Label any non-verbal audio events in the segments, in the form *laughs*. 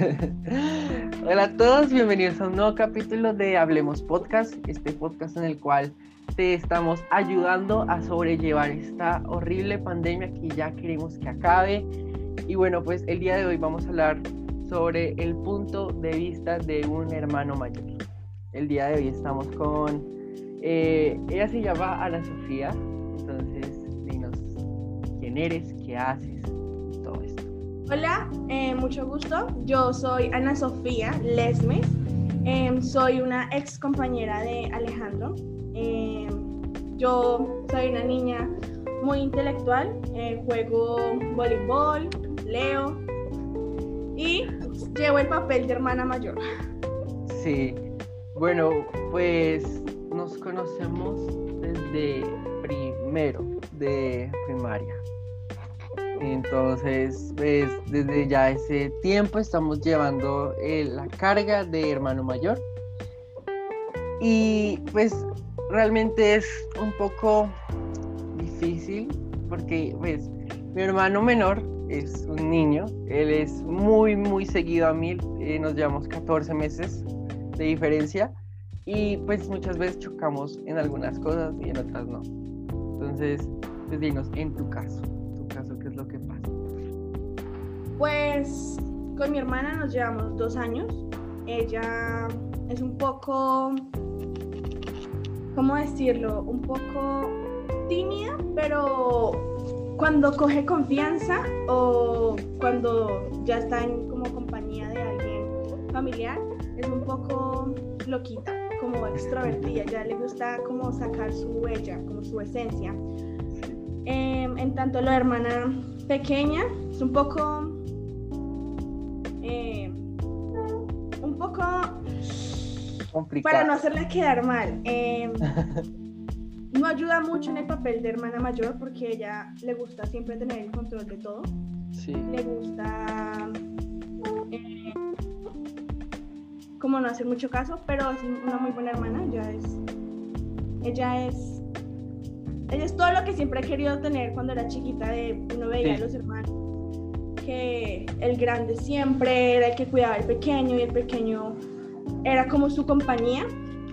*laughs* Hola a todos, bienvenidos a un nuevo capítulo de Hablemos Podcast, este podcast en el cual te estamos ayudando a sobrellevar esta horrible pandemia que ya queremos que acabe. Y bueno, pues el día de hoy vamos a hablar sobre el punto de vista de un hermano mayor. El día de hoy estamos con, eh, ella se llama Ana Sofía, entonces dinos quién eres, qué haces. Hola, eh, mucho gusto. Yo soy Ana Sofía Lesmes. Em, soy una ex compañera de Alejandro. Em, yo soy una niña muy intelectual. eh, juego voleibol, leo y llevo el papel de hermana mayor. Sí, bueno, pues nos conocemos desde primero de primaria. Entonces, pues desde ya ese tiempo estamos llevando eh, la carga de hermano mayor. Y pues realmente es un poco difícil porque pues mi hermano menor es un niño, él es muy muy seguido a mí, eh, nos llevamos 14 meses de diferencia y pues muchas veces chocamos en algunas cosas y en otras no. Entonces, pues dinos, en tu caso, Pues con mi hermana nos llevamos dos años. Ella es un poco, ¿cómo decirlo? Un poco tímida, pero cuando coge confianza o cuando ya está en como compañía de alguien familiar, es un poco loquita, como extrovertida, ya le gusta como sacar su huella, como su esencia. Em, en tanto la hermana pequeña es un poco Complicado. para no hacerla quedar mal. eh, *laughs* no ayuda mucho en el papel de hermana mayor porque ella le gusta siempre tener el control de todo. Sí, Le gusta eh, como no hacer mucho caso, pero es una muy buena hermana. Ella es, ella es, ella es todo lo que siempre he querido tener cuando era chiquita. De uno veía Sí. a los hermanos que el grande siempre era el que cuidaba al pequeño y el pequeño era como su compañía.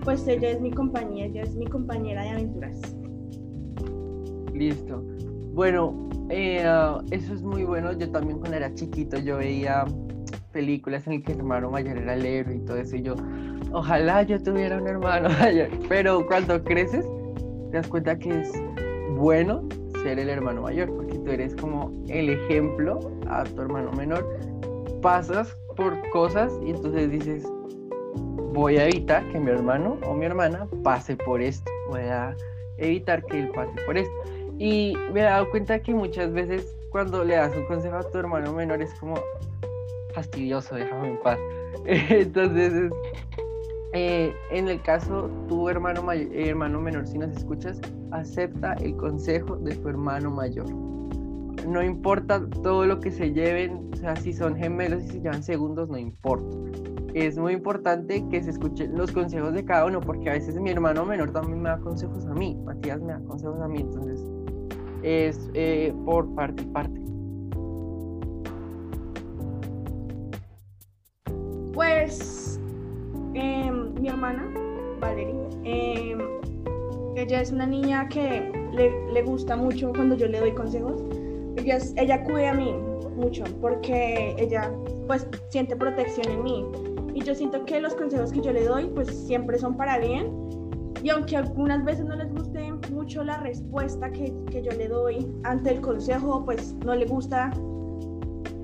Pues ella es mi compañía, ella es mi compañera de aventuras. listo. Bueno, ah, eso es muy bueno. Yo también cuando era chiquito yo veía películas en las que el hermano mayor era el héroe y todo eso. Y yo, ojalá yo tuviera un hermano *laughs* mayor. Pero cuando creces, te das cuenta que es bueno ser el hermano mayor, porque tú eres como el ejemplo a tu hermano menor. Pasas por cosas y entonces dices, voy a evitar que mi hermano o mi hermana pase por esto. Voy a evitar que él pase por esto. Y me he dado cuenta que muchas veces cuando le das un consejo a tu hermano menor es como fastidioso, déjame en paz. *laughs* Entonces, es- eh, en el caso, tu hermano, may- eh, hermano menor, si nos escuchas, acepta el consejo de tu hermano mayor. No importa todo lo que se lleven, o sea, si son gemelos y se llevan segundos, no importa. Es muy importante que se escuchen los consejos de cada uno, porque a veces mi hermano menor también me da consejos a mí, Matías me da consejos a mí, entonces es eh, por parte y parte. Pues em, mi hermana, Valerie, em, ella es una niña que le, le gusta mucho cuando yo le doy consejos. Ella, ella cuida a mí mucho porque ella pues siente protección en mí. Y yo siento que los consejos que yo le doy pues siempre son para bien. Y aunque algunas veces no les guste mucho la respuesta que, que yo le doy ante el consejo, pues no le gusta,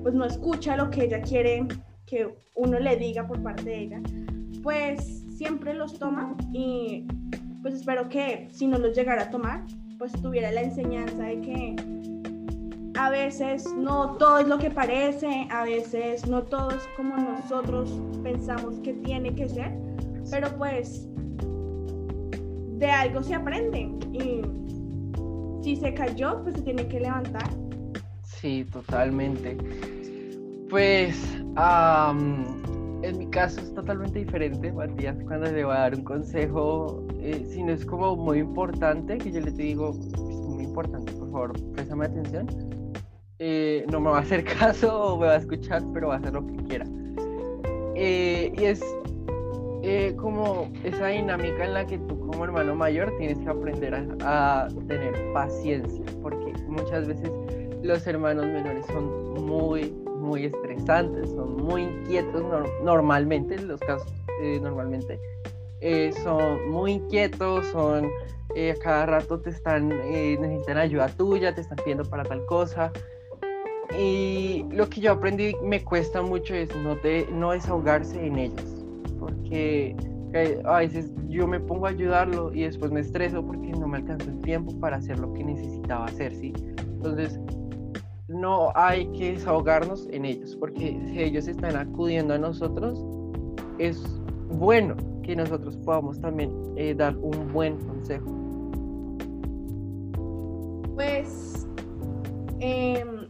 pues no escucha lo que ella quiere que uno le diga por parte de ella, pues siempre los toma y pues espero que si no los llegara a tomar, pues tuviera la enseñanza de que a veces no todo es lo que parece, a veces no todo es como nosotros pensamos que tiene que ser, pero pues de algo se aprende y si se cayó, pues se tiene que levantar. Sí, totalmente. Pues am, en mi caso es totalmente diferente, Matías, cuando le voy a dar un consejo, eh, si no es como muy importante, que yo le digo, es muy importante, por favor, préstame atención, eh, no me va a hacer *laughs* caso o me va a escuchar, pero va a hacer lo que quiera. Eh, y es eh, como esa dinámica en la que tú como hermano mayor tienes que aprender a, tener paciencia, porque muchas veces los hermanos menores son muy, muy estresantes, son muy inquietos normalmente, en los casos eh, normalmente, son muy inquietos, son cada rato te están, necesitan ayuda tuya, te están pidiendo para tal cosa, y lo que yo aprendí me cuesta mucho es no, de, no desahogarse en ellos, porque a veces yo me pongo a ayudarlo y después me estreso porque no me alcanzó el tiempo para hacer lo que necesitaba hacer, ¿sí? Entonces, no hay que desahogarnos en ellos, porque si ellos están acudiendo a nosotros, es bueno que nosotros podamos también eh, dar un buen consejo.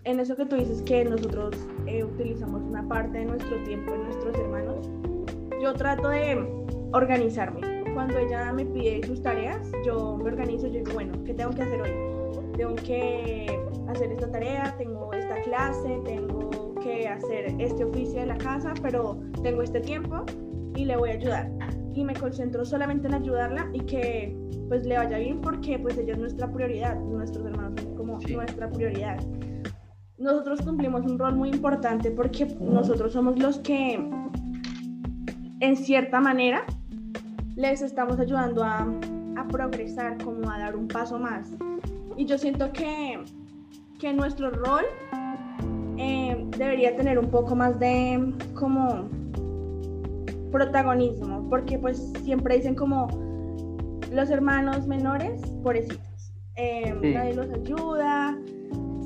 En eso que tú dices que nosotros eh, utilizamos una parte de nuestro tiempo en nuestros hermanos, yo trato de organizarme. Cuando ella me pide sus tareas, yo me organizo, yo digo, bueno, ¿qué tengo que hacer hoy? Tengo que hacer esta tarea, tengo esta clase, tengo que hacer este oficio de la casa, pero tengo este tiempo y le voy a ayudar. Y me concentro solamente en ayudarla y que pues le vaya bien porque pues ella es nuestra prioridad, nuestros hermanos son como nuestra prioridad nosotros cumplimos un rol muy importante porque nosotros somos los que, en cierta manera, les estamos ayudando a, progresar, como a dar un paso más. Y yo siento que, que nuestro rol eh, debería tener un poco más de como protagonismo, porque pues siempre dicen como los hermanos menores, pobrecitos, eh, nadie los ayuda,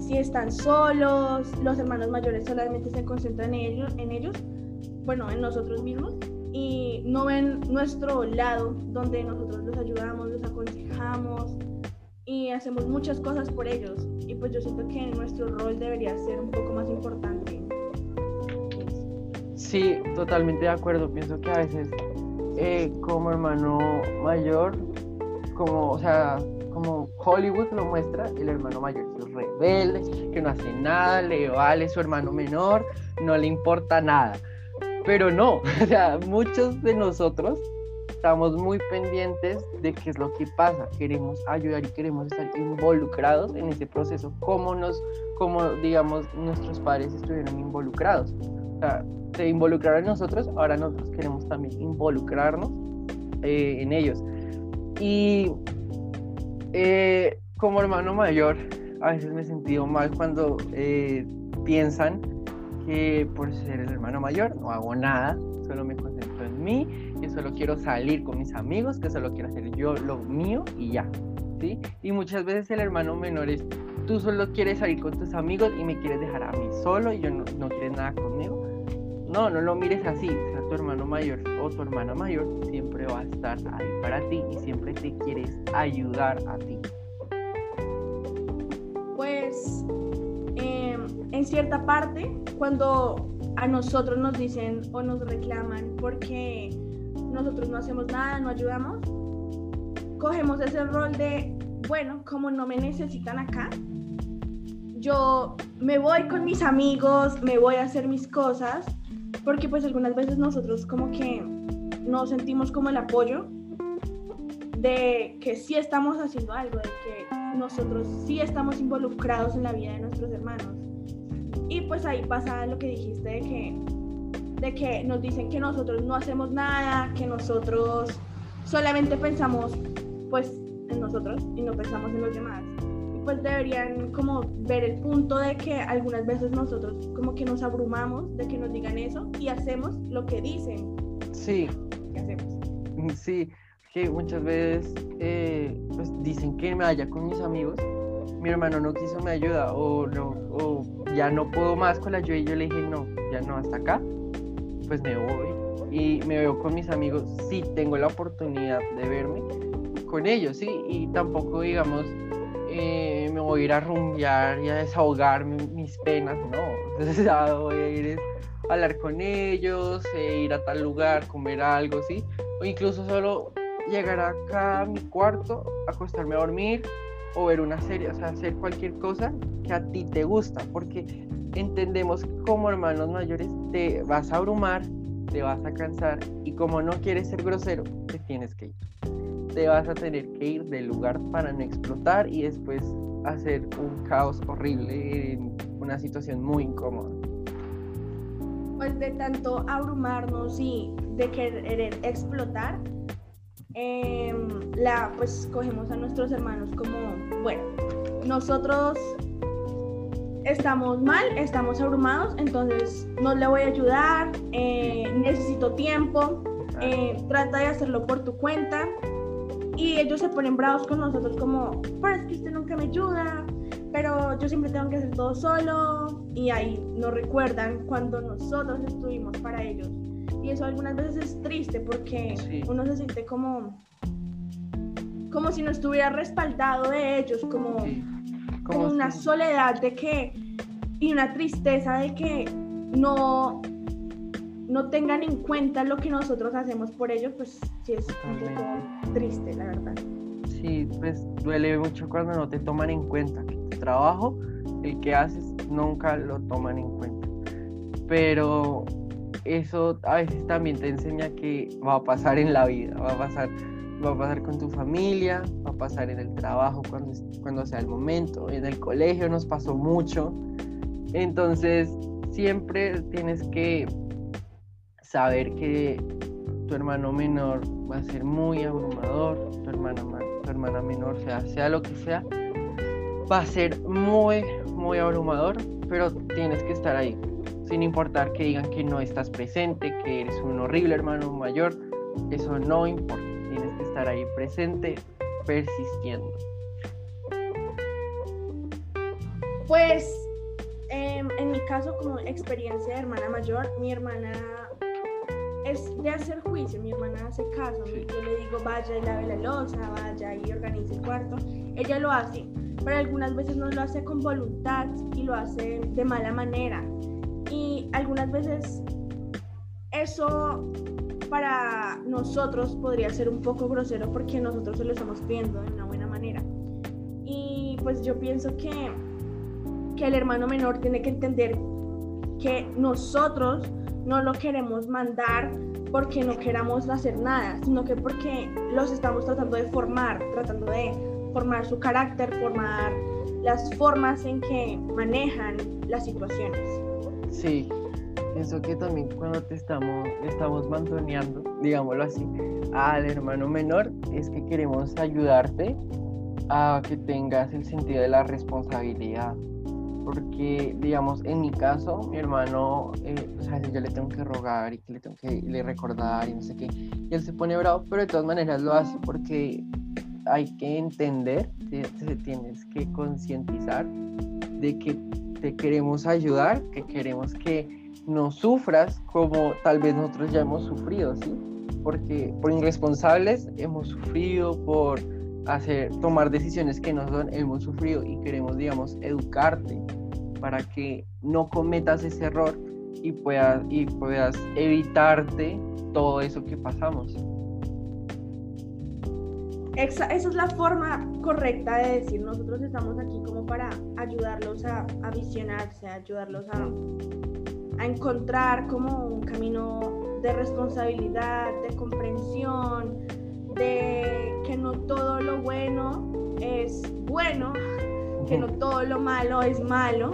si están solos, los hermanos mayores solamente se concentran en ellos, en ellos, bueno, en nosotros mismos, y no ven nuestro lado donde nosotros los ayudamos, los aconsejamos y hacemos muchas cosas por ellos. Y pues yo siento que nuestro rol debería ser un poco más importante. Sí, totalmente de acuerdo. Pienso que a veces eh, como hermano mayor, como, o sea, como Hollywood lo muestra, el hermano mayor es rebelde, que no hace nada, le vale su hermano menor, no le importa nada. Pero no, *laughs* o sea, muchos de nosotros estamos muy pendientes de qué es lo que pasa, queremos ayudar y queremos estar involucrados en ese proceso, como nos, como digamos nuestros padres estuvieron involucrados. O sea, se involucraron en nosotros, ahora nosotros queremos también involucrarnos eh, en ellos. Y eh, como hermano mayor, a veces me he sentido mal cuando eh, piensan que por ser el hermano mayor no hago nada, solo me concentro en mí, que solo quiero salir con mis amigos, que solo quiero hacer yo lo mío y ya. ¿sí? Y muchas veces el hermano menor es, tú solo quieres salir con tus amigos y me quieres dejar a mí solo y yo no, no quieres nada conmigo. No, no lo mires así. Tu hermano mayor o tu hermana mayor siempre va a estar ahí para ti y siempre te quieres ayudar a ti. Pues em, en cierta parte, cuando a nosotros nos dicen o nos reclaman porque nosotros no hacemos nada, no ayudamos, cogemos ese rol de, bueno, como no me necesitan acá, yo me voy con mis amigos, me voy a hacer mis cosas porque pues algunas veces nosotros como que no sentimos como el apoyo de que sí estamos haciendo algo, de que nosotros sí estamos involucrados en la vida de nuestros hermanos. Y pues ahí pasa lo que dijiste de que, de que nos dicen que nosotros no hacemos nada, que nosotros solamente pensamos pues en nosotros y no pensamos en los demás pues deberían como ver el punto de que algunas veces nosotros como que nos abrumamos de que nos digan eso y hacemos lo que dicen. Sí. ¿Qué hacemos? Sí, que muchas veces eh, pues dicen que me vaya con mis amigos, mi hermano no quiso me ayuda o, no, o ya no puedo más con la ayuda y yo le dije no, ya no, hasta acá, pues me voy y me veo con mis amigos, sí tengo la oportunidad de verme con ellos, sí, y tampoco digamos eh, ir a rumbear y a desahogar mis penas, no. Entonces *laughs* ya voy a ir a hablar con ellos, e ir a tal lugar, comer algo, ¿sí? O incluso solo llegar acá a mi cuarto, acostarme a dormir o ver una serie, o sea, hacer cualquier cosa que a ti te gusta, porque entendemos que como hermanos mayores te vas a abrumar te vas a cansar y como no quieres ser grosero, te tienes que ir. Te vas a tener que ir del lugar para no explotar y después hacer un caos horrible en una situación muy incómoda. Pues de tanto abrumarnos y de querer explotar, em, la, pues cogemos a nuestros hermanos como, bueno, nosotros estamos mal, estamos abrumados, entonces no le voy a ayudar, eh, tiempo, eh, trata de hacerlo por tu cuenta. Y ellos se ponen bravos con nosotros como, pero es que usted nunca me ayuda, pero yo siempre tengo que hacer todo solo. Y ahí nos recuerdan cuando nosotros estuvimos para ellos. Y eso algunas veces es triste porque uno se siente como, como si no estuviera respaldado de ellos, como como una soledad de que y una tristeza de que no no tengan en cuenta lo que nosotros hacemos por ellos, pues sí es un poco triste, la verdad. Sí, pues duele mucho cuando no te toman en cuenta que tu trabajo, el que haces, nunca lo toman en cuenta. Pero eso a veces también te enseña que va a pasar en la vida, va a pasar va a pasar con tu familia, va a pasar en el trabajo cuando, cuando sea el momento, en el colegio nos pasó mucho. Entonces, siempre tienes que saber que tu hermano menor va a ser muy abrumador, tu hermana, tu hermana menor, sea, sea lo que sea, va a ser muy, muy abrumador, pero tienes que estar ahí, sin importar que digan que no estás presente, que eres un horrible hermano mayor, eso no importa estar ahí presente, persistiendo. Pues em, en mi caso, como experiencia de hermana mayor, mi hermana es de hacer juicio, mi hermana hace caso, yo le digo vaya y lave la losa, vaya y organice el cuarto, ella lo hace, pero algunas veces no lo hace con voluntad y lo hace de mala manera. Y algunas veces eso para nosotros podría ser un poco grosero porque nosotros se lo estamos pidiendo de una buena manera. Y pues yo pienso que, que el hermano menor tiene que entender que nosotros no lo queremos mandar porque no queramos hacer nada, sino que porque los estamos tratando de formar, tratando de formar su carácter, formar las formas en que manejan las situaciones. Sí, pienso que también cuando te estamos, estamos mantoneando, digámoslo así, al hermano menor, es que queremos ayudarte a que tengas el sentido de la responsabilidad. Porque, digamos, en mi caso, mi hermano, eh, yo le tengo que rogar y que le tengo que recordar y no sé qué, y él se pone bravo, pero de todas maneras lo hace porque hay que entender, te tienes que concientizar de que te queremos ayudar, que queremos que no sufras como tal vez nosotros ya hemos sufrido, ¿sí? Porque por irresponsables hemos sufrido, por hacer, tomar decisiones que no son, hemos sufrido y queremos, digamos, educarte para que no cometas ese error y puedas, y puedas evitarte todo eso que pasamos. Esa, esa, es la forma correcta de decir, nosotros estamos aquí como para ayudarlos a, visionarse, ayudarlos a, a encontrar como un camino de responsabilidad, de comprensión, de que no todo lo bueno es bueno, que no todo lo malo es malo,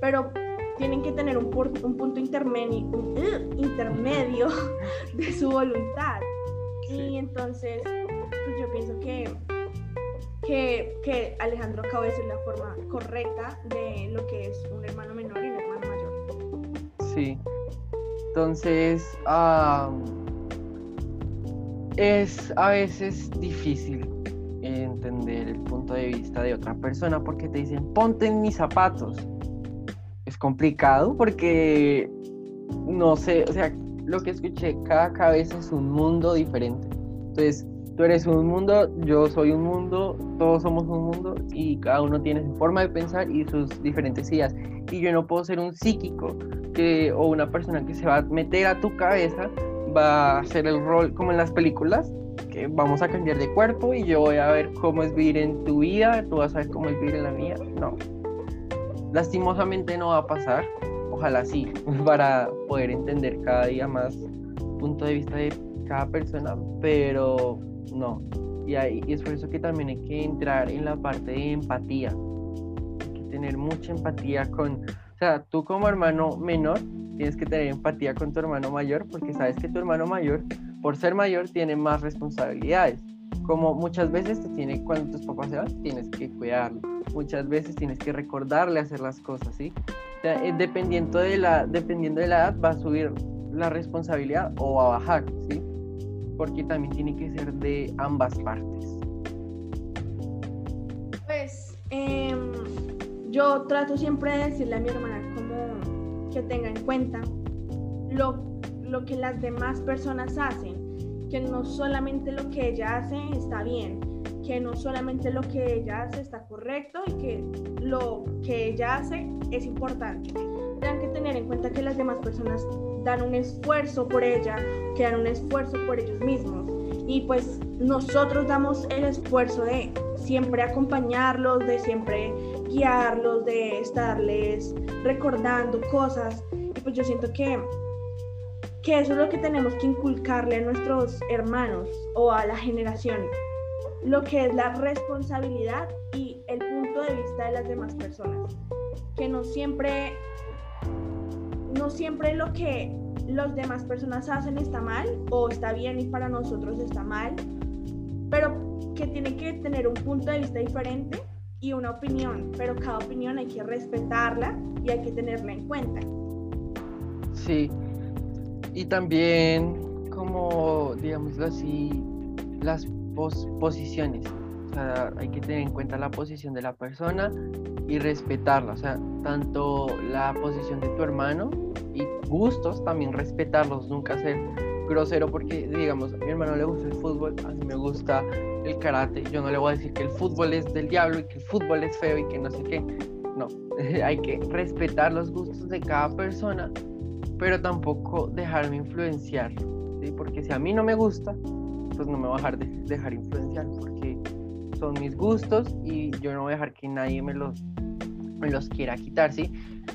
pero tienen que tener un, un punto intermedio, uh, intermedio *laughs* de su voluntad. Y entonces, pues yo pienso que, que, que Alejandro acaba de decir la forma correcta de lo que es un hermano menor y un hermano Sí. Entonces, es a veces difícil entender el punto de vista de otra persona porque te dicen, ponte en mis zapatos. Es complicado porque, no sé, o sea, lo que escuché, cada cabeza es un mundo diferente. Entonces, tú eres un mundo, yo soy un mundo, todos somos un mundo y cada uno tiene su forma de pensar y sus diferentes ideas. Y yo no puedo ser un psíquico que, o una persona que se va a meter a tu cabeza, va a hacer el rol como en las películas, que vamos a cambiar de cuerpo y yo voy a ver cómo es vivir en tu vida, tú vas a ver cómo es vivir en la mía. No. Lastimosamente no va a pasar. ojalá sí, *laughs* para poder entender cada día más punto de vista de cada persona, pero no. Y, y es por eso que también hay que entrar en la parte de empatía. Hay que tener mucha empatía con, o sea, tú como hermano menor tienes que tener empatía con tu hermano mayor porque sabes que tu hermano mayor, por ser mayor, tiene más responsabilidades. Como muchas veces te tiene, cuando tus papás se van, tienes que cuidarlo. Muchas veces tienes que recordarle hacer las cosas, ¿sí? O sea, eh, dependiendo, de la, dependiendo de la edad va a subir la responsabilidad o va a bajar, ¿sí? Porque también tiene que ser de ambas partes. Yo trato siempre de decirle a mi hermana como que tenga en cuenta lo, lo que las demás personas hacen, que no solamente lo que ella hace está bien, que no solamente lo que ella hace está correcto y que lo que ella hace es importante. Tengan que tener en cuenta que las demás personas dan un esfuerzo por ella, que dan un esfuerzo por ellos mismos. Y pues nosotros damos el esfuerzo de siempre acompañarlos, de siempre guiarlos, de estarles recordando cosas. Y pues yo siento que, que eso es lo que tenemos que inculcarle a nuestros hermanos o a la generación. Lo que es la responsabilidad y el punto de vista de las demás personas. Que no siempre no siempre lo que las demás personas hacen está mal o está bien y para nosotros está mal, pero que tiene que tener un punto de vista diferente y una opinión, pero cada opinión hay que respetarla y hay que tenerla en cuenta. Sí, y también como, digámoslo así, las posiciones. O sea, hay que tener en cuenta la posición de la persona y respetarla. O sea, tanto la posición de tu hermano y gustos, también respetarlos, nunca ser grosero porque, digamos, a mi hermano le gusta el fútbol, a mí me gusta el karate, yo no le voy a decir que el fútbol es del diablo y que el fútbol es feo y que no sé qué. No, *laughs* hay que respetar los gustos de cada persona, pero tampoco dejarme influenciar, ¿sí? porque si a mí no me gusta, pues no me voy a dejar, de, dejar influenciar, porque son mis gustos y yo no voy a dejar que nadie me los, me los quiera quitar, ¿sí?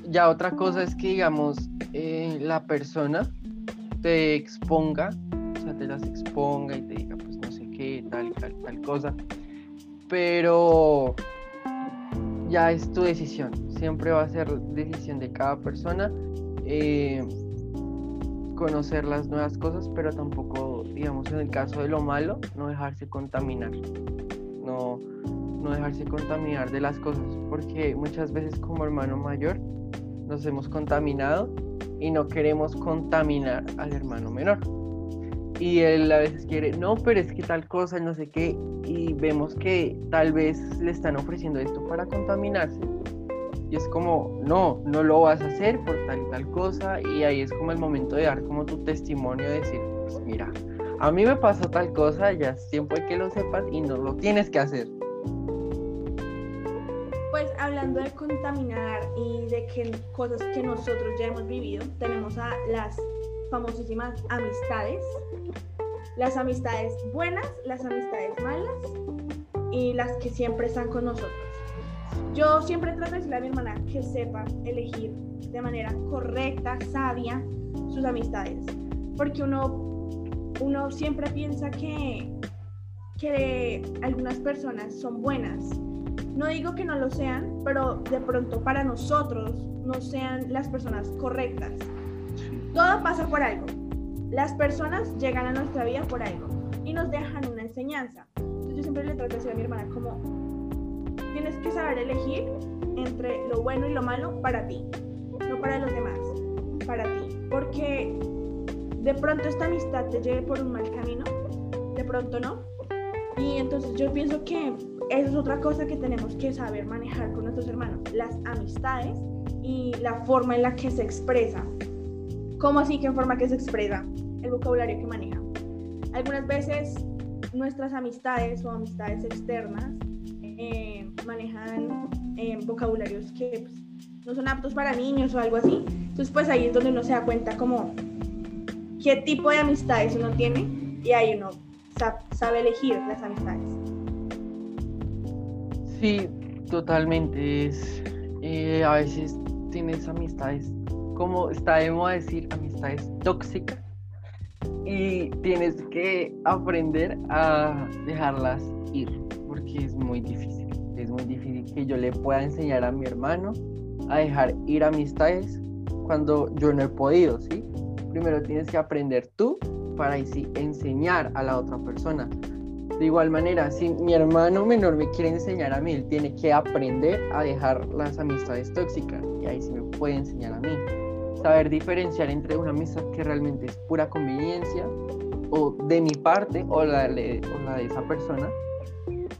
Ya otra cosa es que, digamos, eh, la persona te exponga, o sea, te las exponga y te diga, tal tal, tal cosa, pero ya es tu decisión, siempre va a ser decisión de cada persona. Eh, conocer las nuevas cosas, pero tampoco, digamos, en el caso de lo malo, no dejarse contaminar, no, no dejarse contaminar de las cosas, porque muchas veces como hermano mayor nos hemos contaminado y no queremos contaminar al hermano menor. Y él a veces quiere, no, pero es que tal cosa, no sé qué, y vemos que tal vez le están ofreciendo esto para contaminarse y es como, no, no lo vas a hacer por tal y tal cosa. Y ahí es como el momento de dar como tu testimonio, de decir, pues mira, a mí me pasó tal cosa, ya es tiempo de que lo sepas y no lo tienes que hacer. Pues hablando de contaminar y de que cosas que nosotros ya hemos vivido, tenemos a las famosísimas amistades. Las amistades buenas, las amistades malas y las que siempre están con nosotros. Yo siempre trato de decirle a mi hermana que sepa elegir de manera correcta, sabia, sus amistades. Porque uno, uno siempre piensa que, que algunas personas son buenas. No digo que no lo sean, pero de pronto para nosotros no sean las personas correctas. Todo pasa por algo. Las personas llegan a nuestra vida por algo y nos dejan una enseñanza. Entonces yo siempre le trato de decir a mi hermana como, tienes que saber elegir entre lo bueno y lo malo para ti, no para los demás, para ti. Porque de pronto esta amistad te lleve por un mal camino, de pronto no. Y entonces yo pienso que eso es otra cosa que tenemos que saber manejar con nuestros hermanos, las amistades y la forma en la que se expresa. ¿Cómo así en forma que se expresa? El vocabulario que maneja. Algunas veces nuestras amistades o amistades externas eh, manejan eh, vocabularios que pues, no son aptos para niños o algo así. Entonces, pues ahí es donde uno se da cuenta como qué tipo de amistades uno tiene y ahí uno sabe elegir las amistades. Sí, totalmente. Es, eh, a veces tienes amistades como está de moda decir, amistades tóxicas. Y tienes que aprender a dejarlas ir, porque es muy difícil. Es muy difícil que yo le pueda enseñar a mi hermano a dejar ir amistades cuando yo no he podido, ¿sí? Primero tienes que aprender tú para así enseñar a la otra persona. De igual manera, si mi hermano menor me quiere enseñar a mí, él tiene que aprender a dejar las amistades tóxicas y ahí sí me puede enseñar a mí. Saber diferenciar entre una amistad que realmente es pura conveniencia o de mi parte o la de, la de esa persona.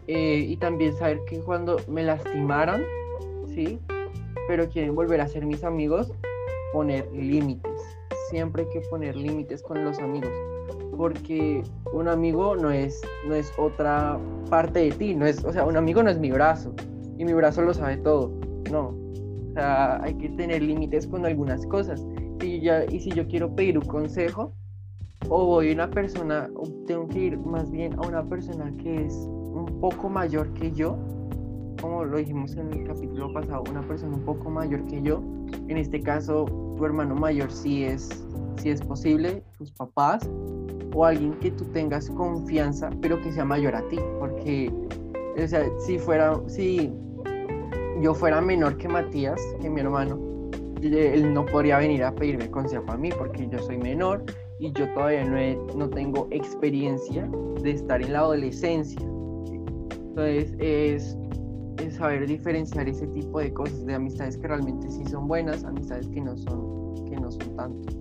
Eh, y también saber que cuando me lastimaron, ¿sí? Pero quieren volver a ser mis amigos, poner límites. Siempre hay que poner límites con los amigos porque un amigo no es, no es otra parte de ti, no es, o sea, un amigo no es mi brazo y mi brazo lo sabe todo, no. O sea, hay que tener límites con algunas cosas. Y, ya, y si yo quiero pedir un consejo, o voy a una persona, o tengo que ir más bien a una persona que es un poco mayor que yo, como lo dijimos en el capítulo pasado, una persona un poco mayor que yo, en este caso tu hermano mayor sí es, si es posible, tus papás, o alguien que tú tengas confianza, pero que sea mayor a ti, porque, o sea, si fuera, si yo fuera menor que Matías, que mi hermano, él no podría venir a pedirme consejo a mí, porque yo soy menor y yo todavía no, no tengo experiencia de estar en la adolescencia. Entonces, es, es saber diferenciar ese tipo de cosas, de amistades que realmente sí son buenas, amistades que no son, que no son tanto.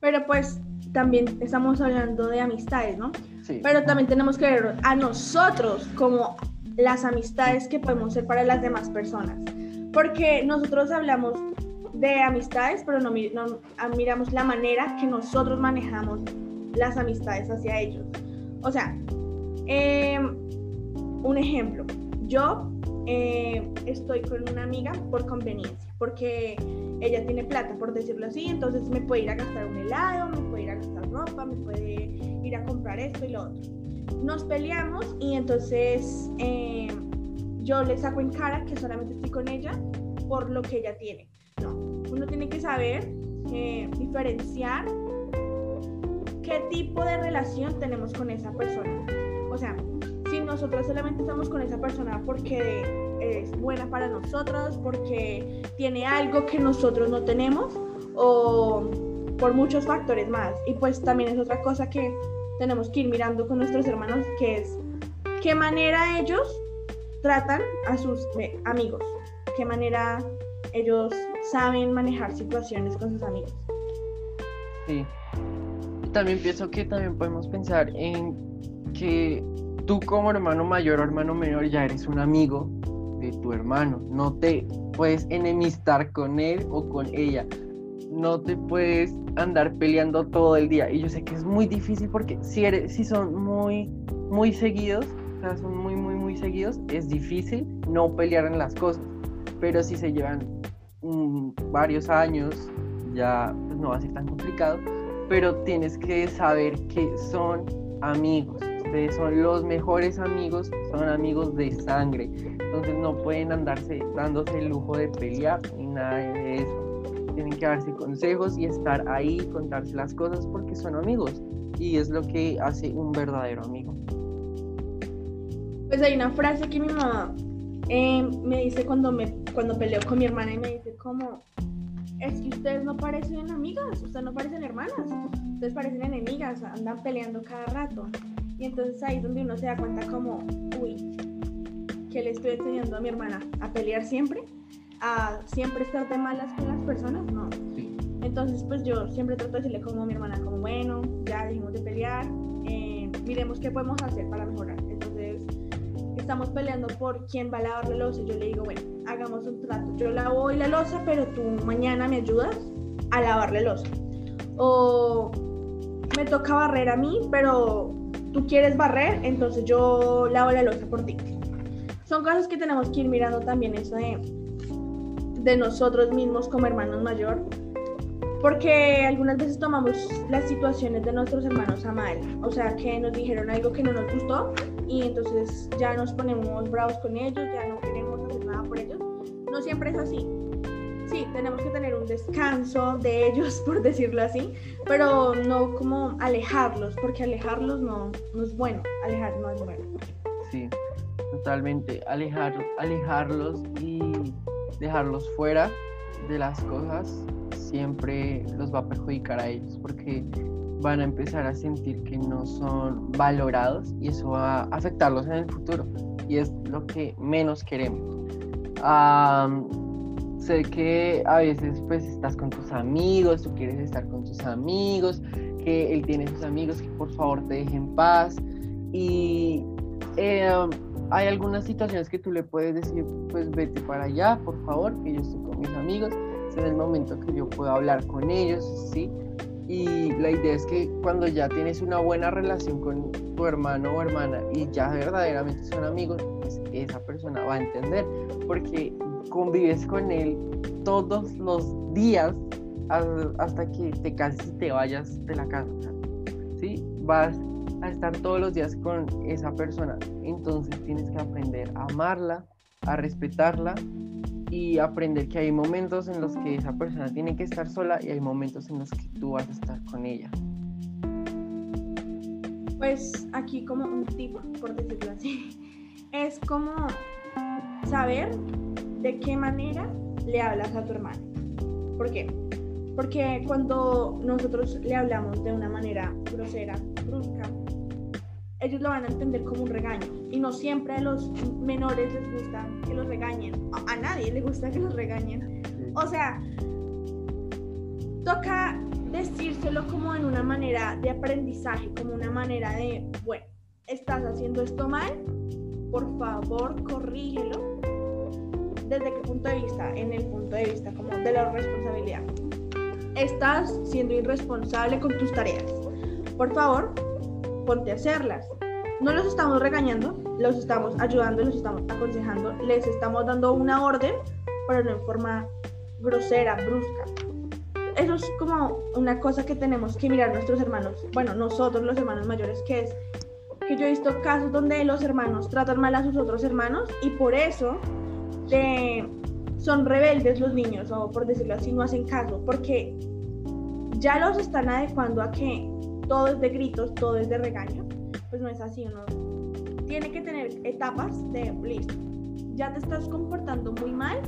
Pero pues también estamos hablando de amistades, ¿no? Sí. Pero también tenemos que ver a nosotros como las amistades que podemos ser para las demás personas. Porque nosotros hablamos de amistades, pero no, miramos la manera que nosotros manejamos las amistades hacia ellos. O sea, em, un ejemplo, yo eh, estoy con una amiga por conveniencia, porque ella tiene plata, por decirlo así, entonces me puede ir a gastar un helado, me puede ir a gastar ropa, me puede ir a comprar esto y lo otro. Nos peleamos y entonces eh, yo le saco en cara que solamente estoy con ella por lo que ella tiene. No, uno tiene que saber eh, diferenciar qué tipo de relación tenemos con esa persona. O sea, si nosotros solamente estamos con esa persona porque es buena para nosotros, porque tiene algo que nosotros no tenemos o por muchos factores más. Y pues también es otra cosa que tenemos que ir mirando con nuestros hermanos, que es qué manera ellos tratan a sus amigos, qué manera ellos saben manejar situaciones con sus amigos. Sí. También pienso que también podemos pensar en que tú como hermano mayor o hermano menor ya eres un amigo tu hermano. No te puedes enemistar con él o con ella. No te puedes andar peleando todo el día. Y yo sé que es muy difícil porque si, eres, si son muy, muy seguidos, o sea, son muy, muy, muy seguidos, es difícil no pelear en las cosas. Pero si se llevan mm, varios años, ya pues, no va a ser tan complicado. Pero tienes que saber que son amigos son los mejores amigos, son amigos de sangre. Entonces no pueden andarse dándose el lujo de pelear ni nada de eso. Tienen que darse consejos y estar ahí, contarse las cosas porque son amigos. Y es lo que hace un verdadero amigo. Pues hay una frase que mi mamá eh, me dice cuando, me, cuando peleo con mi hermana y me dice como, es que ustedes no parecen amigas, ustedes no parecen hermanas, ustedes parecen enemigas, andan peleando cada rato. Y entonces ahí es donde uno se da cuenta como, uy, que le estoy enseñando a mi hermana a pelear siempre, a siempre estar de malas con las personas, no. Entonces pues yo siempre trato de decirle como a mi hermana, como bueno, ya dejemos de pelear, eh, miremos qué podemos hacer para mejorar. Entonces estamos peleando por quién va a lavar la losa. Yo le digo, bueno, hagamos un trato. Yo lavo hoy la losa, pero tú mañana me ayudas a lavar la losa. O me toca barrer a mí, pero tú quieres barrer, entonces yo lavo la losa por ti. Son cosas que tenemos que ir mirando también eso de, de nosotros mismos como hermanos mayor, porque algunas veces tomamos las situaciones de nuestros hermanos a mal, o sea, que nos dijeron algo que no nos gustó y entonces ya nos ponemos bravos con ellos, ya no queremos hacer nada por ellos. No siempre es así. sí, tenemos que tener un descanso de ellos, *laughs* por decirlo así, pero no como alejarlos, porque alejarlos no, no es bueno, alejar no es bueno. Sí, totalmente, alejar, alejarlos y dejarlos fuera de las cosas siempre los va a perjudicar a ellos, porque van a empezar a sentir que no son valorados y eso va a afectarlos en el futuro y es lo que menos queremos. sé que a veces pues estás con tus amigos, tú quieres estar con tus amigos, que él tiene sus amigos que por favor te dejen paz y eh, hay algunas situaciones que tú le puedes decir pues vete para allá por favor que yo estoy con mis amigos es el momento que yo puedo hablar con ellos sí y la idea es que cuando ya tienes una buena relación con tu hermano o hermana y ya verdaderamente son amigos, pues esa persona va a entender, porque convives con él todos los días hasta que te cases y te vayas de la casa. ¿sí? Vas a estar todos los días con esa persona, entonces tienes que aprender a amarla, a respetarla y aprender que hay momentos en los que esa persona tiene que estar sola y hay momentos en los que tú vas a estar con ella. Pues aquí como un tip, por decirlo así, es como saber de qué manera le hablas a tu hermano. ¿Por qué? Porque cuando nosotros le hablamos de una manera grosera, brusca, ellos lo van a entender como un regaño. Y no siempre a los menores les gusta que los regañen. A nadie le gusta que los regañen. O sea, toca decírselo como en una manera de aprendizaje, como una manera de, bueno, estás haciendo esto mal, por favor, corrígelo. ¿Desde qué punto de vista? En el punto de vista como de la responsabilidad. Estás siendo irresponsable con tus tareas. Por favor, ponte a hacerlas. No los estamos regañando, los estamos ayudando, los estamos aconsejando, les estamos dando una orden, pero no en forma grosera, brusca. Eso es como una cosa que tenemos que mirar nuestros hermanos, bueno, nosotros los hermanos mayores, que es que yo he visto casos donde los hermanos tratan mal a sus otros hermanos y por eso son rebeldes los niños, o por decirlo así, no hacen caso, porque ya los están adecuando a que todo es de gritos, todo es de regaño, pues no es así, uno tiene que tener etapas de, listo, ya te estás comportando muy mal,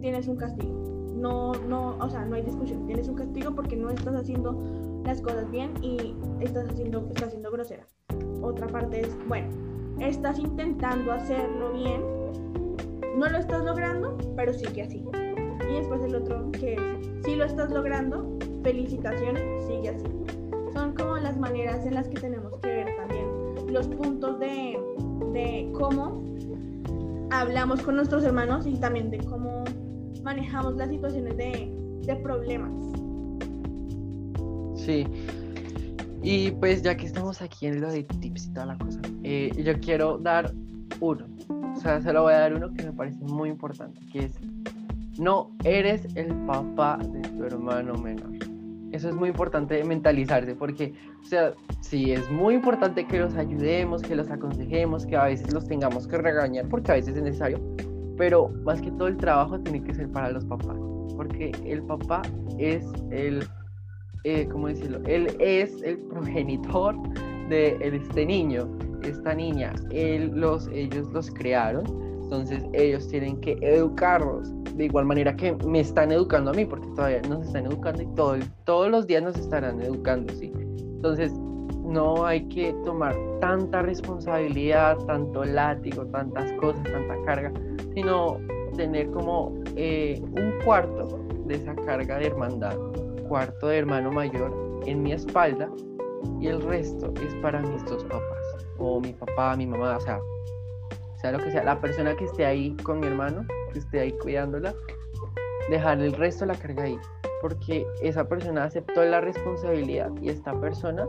tienes un castigo. No, no, o sea, no hay discusión, tienes un castigo porque no estás haciendo las cosas bien y estás haciendo, estás grosera. Otra parte es, bueno, estás intentando hacerlo bien, no lo estás logrando, pero sigue así. Y después el otro que es, si lo estás logrando, felicitaciones, sigue así. Son como las maneras en las que tenemos que ver también los puntos de, de cómo hablamos con nuestros hermanos y también de cómo manejamos las situaciones de, de problemas. Sí. Y pues ya que estamos aquí en lo de tips y toda la cosa, eh, yo quiero dar uno. O sea, se lo voy a dar uno que me parece muy importante, que es, no eres el papá de tu hermano menor eso es muy importante mentalizarse porque, o sea, sí, es muy importante que los ayudemos, que los aconsejemos, que a veces los tengamos que regañar porque a veces es necesario, pero más que todo el trabajo tiene que ser para los papás, porque el papá es el, eh, ¿cómo decirlo? Él es el progenitor de este niño, esta niña, él, los, ellos los crearon, entonces ellos tienen que educarlos de igual manera que me están educando a mí, porque todavía nos están educando y todo, todos los días nos estarán educando, ¿sí? Entonces, no hay que tomar tanta responsabilidad, tanto látigo, tantas cosas, tanta carga, sino tener como eh, un cuarto de esa carga de hermandad, cuarto de hermano mayor en mi espalda y el resto es para mis dos papás, o mi papá, mi mamá, o sea, sea lo que sea, la persona que esté ahí con mi hermano, que esté ahí cuidándola, dejar el resto de la carga ahí, porque esa persona aceptó la responsabilidad y esta persona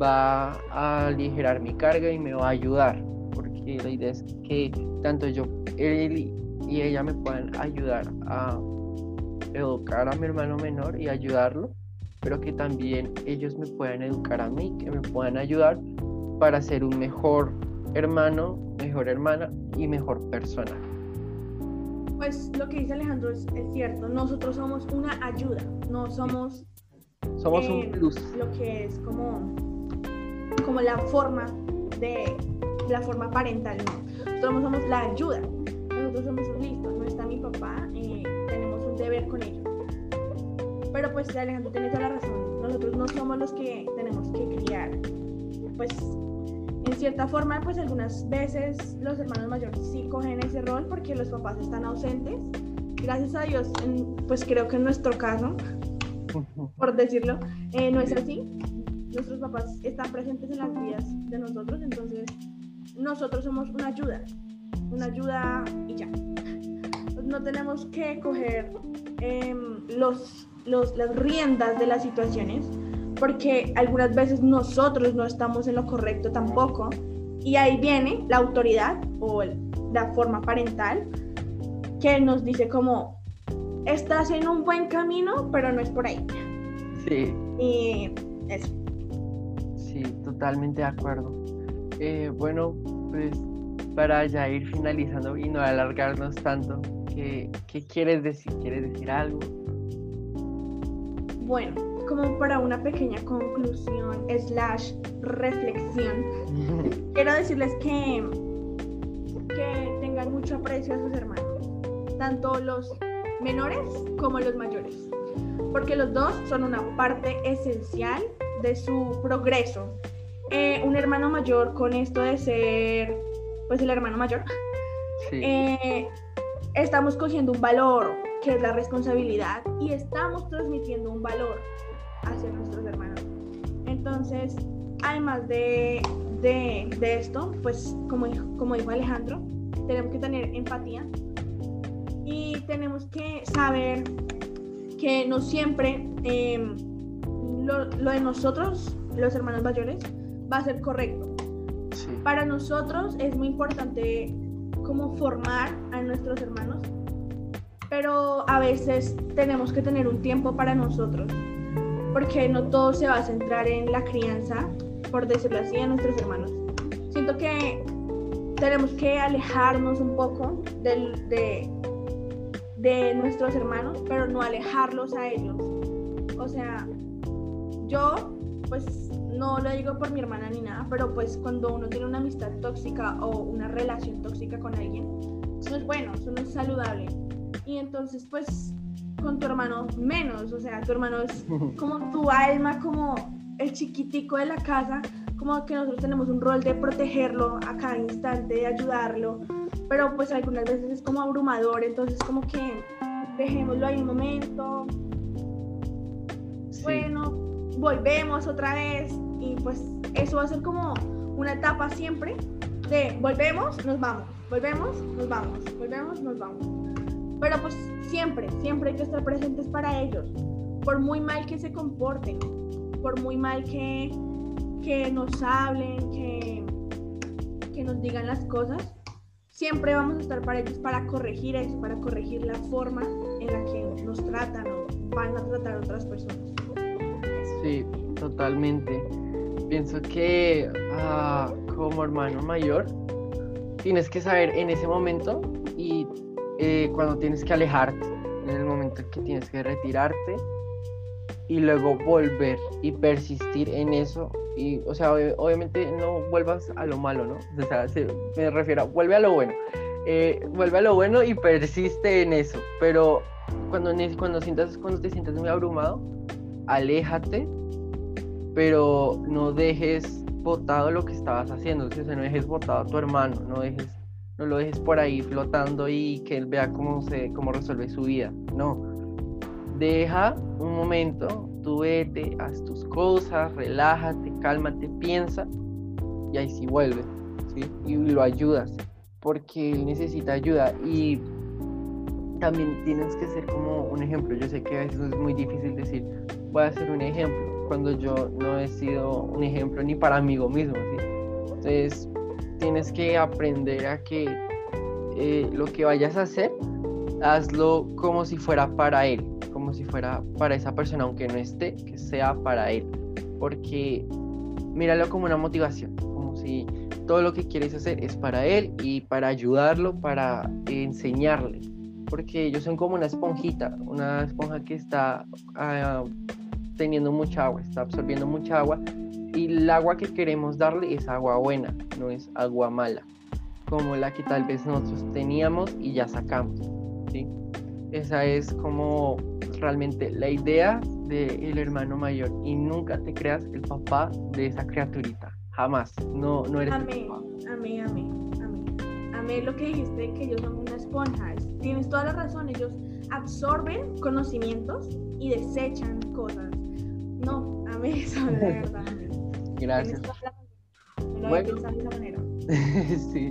va a aligerar mi carga y me va a ayudar, porque la idea es que tanto yo, él y ella me puedan ayudar a educar a mi hermano menor y ayudarlo, pero que también ellos me puedan educar a mí, que me puedan ayudar para ser un mejor hermano, mejor hermana y mejor persona. Pues lo que dice Alejandro es, es cierto, nosotros somos una ayuda, no somos Somos eh, un plus. lo que es como, como la forma de la forma parental, no. Nosotros somos la ayuda, nosotros somos un listo, no está mi papá, eh, tenemos un deber con ellos. Pero pues Alejandro tiene toda la razón, nosotros no somos los que tenemos que criar. Pues en cierta forma, pues algunas veces los hermanos mayores sí cogen ese rol porque los papás están ausentes. Gracias a Dios, en- pues creo que en nuestro caso, por decirlo, eh, no es así. Nuestros papás están presentes en las vidas de nosotros, entonces nosotros somos una ayuda, una ayuda y ya. No tenemos que coger em, los, los, las riendas de las situaciones, porque algunas veces nosotros no estamos en lo correcto tampoco, y ahí viene la autoridad o la forma parental que nos dice como, estás en un buen camino, pero no es por ahí. Sí, Y eso. sí, totalmente de acuerdo. Eh, bueno, pues para ya ir finalizando y no alargarnos tanto, ¿qué, qué quieres decir? ¿Quieres decir algo? Bueno, como para una pequeña conclusión slash reflexión, quiero decirles que, que tengan mucho aprecio a sus hermanos, tanto los menores como los mayores, porque los dos son una parte esencial de su progreso. Eh, un hermano mayor con esto de ser, pues el hermano mayor, Sí, eh, estamos cogiendo un valor que es la responsabilidad y estamos transmitiendo un valor hacia nuestros hermanos. Entonces, además de, de, de esto, pues como, dijo- como dijo Alejandro, tenemos que tener empatía y tenemos que saber que no siempre eh, lo, lo de nosotros, los hermanos mayores, va a ser correcto sí, para nosotros es muy importante como formar a nuestros hermanos, pero a veces tenemos que tener un tiempo para nosotros, porque no todo se va a centrar en la crianza, por decirlo así, de nuestros hermanos. Siento que tenemos que alejarnos un poco de, de nuestros hermanos, pero no alejarlos a ellos. O sea, yo pues no lo digo por mi hermana ni nada, pero pues cuando uno tiene una amistad tóxica o una relación tóxica con alguien, no es bueno, eso no es saludable. Y entonces pues con tu hermano menos, o sea, tu hermano es *laughs* como tu alma, como el chiquitico de la casa, como que nosotros tenemos un rol de protegerlo a cada instante, de ayudarlo, pero pues algunas veces es como abrumador, entonces como que dejémoslo ahí un momento, sí. bueno, volvemos otra vez y pues eso va a ser como una etapa siempre de volvemos, nos vamos, volvemos, nos vamos, volvemos, nos vamos. Pero pues siempre, siempre hay que estar presentes para ellos, por muy mal que se comporten, por muy mal que, que nos hablen, que, que nos digan las cosas, siempre vamos a estar para ellos para corregir eso, para corregir la forma en la que nos tratan o van a tratar otras personas. Sí, totalmente. Pienso que ah, como hermano mayor tienes que saber en ese momento eh, cuando tienes que alejarte, en el momento en que tienes que retirarte y luego volver y persistir en eso. Y, o sea, ob- obviamente no vuelvas a lo malo, ¿no? O sea, se- me refiero a vuelve a lo bueno. Eh, vuelve a lo bueno y persiste en eso. Pero cuando, cuando, sientas, cuando te sientas muy abrumado, aléjate, pero no dejes botado lo que estabas haciendo, o sea, no dejes botado a tu hermano, no dejes, no lo dejes por ahí flotando y que él vea cómo se, cómo resuelve su vida, no. Deja un momento, tú vete, haz tus cosas, relájate, cálmate, piensa y ahí sí vuelve, ¿sí? Y lo ayudas, porque él necesita ayuda y también tienes que ser como un ejemplo. Yo sé que a veces es muy difícil decir, voy a ser un ejemplo, cuando yo no he sido un ejemplo ni para mí mismo, ¿sí? Entonces, tienes que aprender a que eh, lo que vayas a hacer, hazlo como si fuera para él, como si fuera para esa persona, aunque no esté, que sea para él. Porque míralo como una motivación, como si todo lo que quieres hacer es para él y para ayudarlo, para enseñarle. porque ellos son como una esponjita, una esponja que está ah, teniendo mucha agua, está absorbiendo mucha agua y el agua que queremos darle es agua buena, no es agua mala, como la que tal vez nosotros teníamos y ya sacamos. ¿sí? Esa es como realmente la idea del hermano mayor y nunca te creas el papá de esa criaturita, jamás, no, no eres amén, Amén, amén, amén. Amén lo que dijiste, que ellos son una esponja, tienes toda la razón, ellos absorben conocimientos y desechan cosas. No, amén *laughs* eso, de verdad. Gracias. Bueno. *laughs* sí.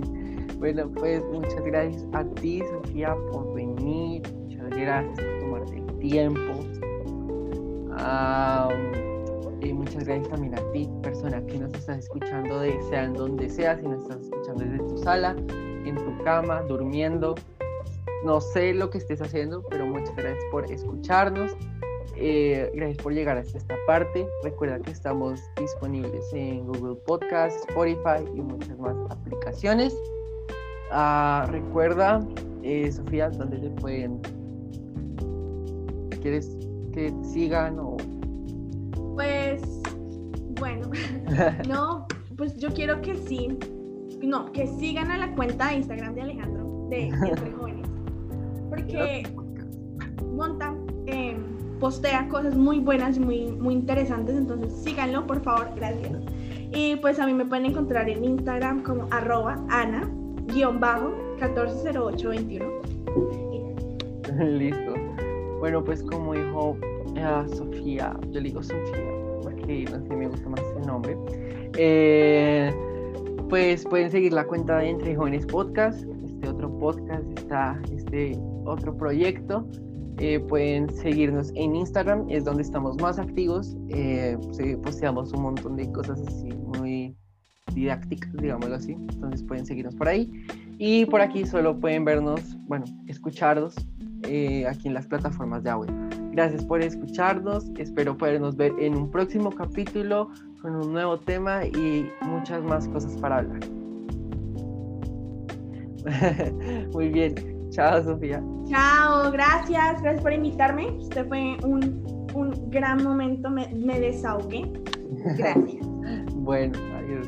Bueno, pues muchas gracias a ti, Sofía, por venir. Muchas gracias por tomarte el tiempo. y muchas gracias también a ti, persona que nos estás escuchando, de, sea en donde sea, si nos estás escuchando desde tu sala, en tu cama, durmiendo. No sé lo que estés haciendo, pero muchas gracias por escucharnos. Eh, gracias por llegar hasta esta parte. Recuerda que estamos disponibles en Google Podcast, Spotify y muchas más aplicaciones. Ah, recuerda, eh, Sofía, ¿dónde te pueden... ¿Quieres que sigan o...? Pues, bueno, *laughs* no, pues yo quiero que sí, no, que sigan a la cuenta de Instagram de Alejandro, de *laughs* Entre Jóvenes, porque monta... Eh, postea cosas muy buenas y muy, muy interesantes, entonces síganlo, por favor, gracias. Y pues a mí me pueden encontrar en Instagram como arroba ana-140821. *laughs* Listo. Bueno, pues como dijo uh, Sofía, yo le digo Sofía, porque no sé, me gusta más el nombre. Eh, pues pueden seguir la cuenta de Entre Jóvenes Podcast, este otro podcast, está este otro proyecto eh, pueden seguirnos en Instagram, es donde estamos más activos. Eh, posteamos un montón de cosas así muy didácticas, digámoslo así. Entonces pueden seguirnos por ahí. Y por aquí solo pueden vernos, bueno, escucharnos eh, aquí en las plataformas de audio. Gracias por escucharnos. Espero podernos ver en un próximo capítulo con un nuevo tema y muchas más cosas para hablar. *laughs* Muy bien. Chao, Sofía. Chao, gracias, gracias por invitarme. Este fue un, un gran momento, me, me desahogué. Gracias. *laughs* bueno, adiós.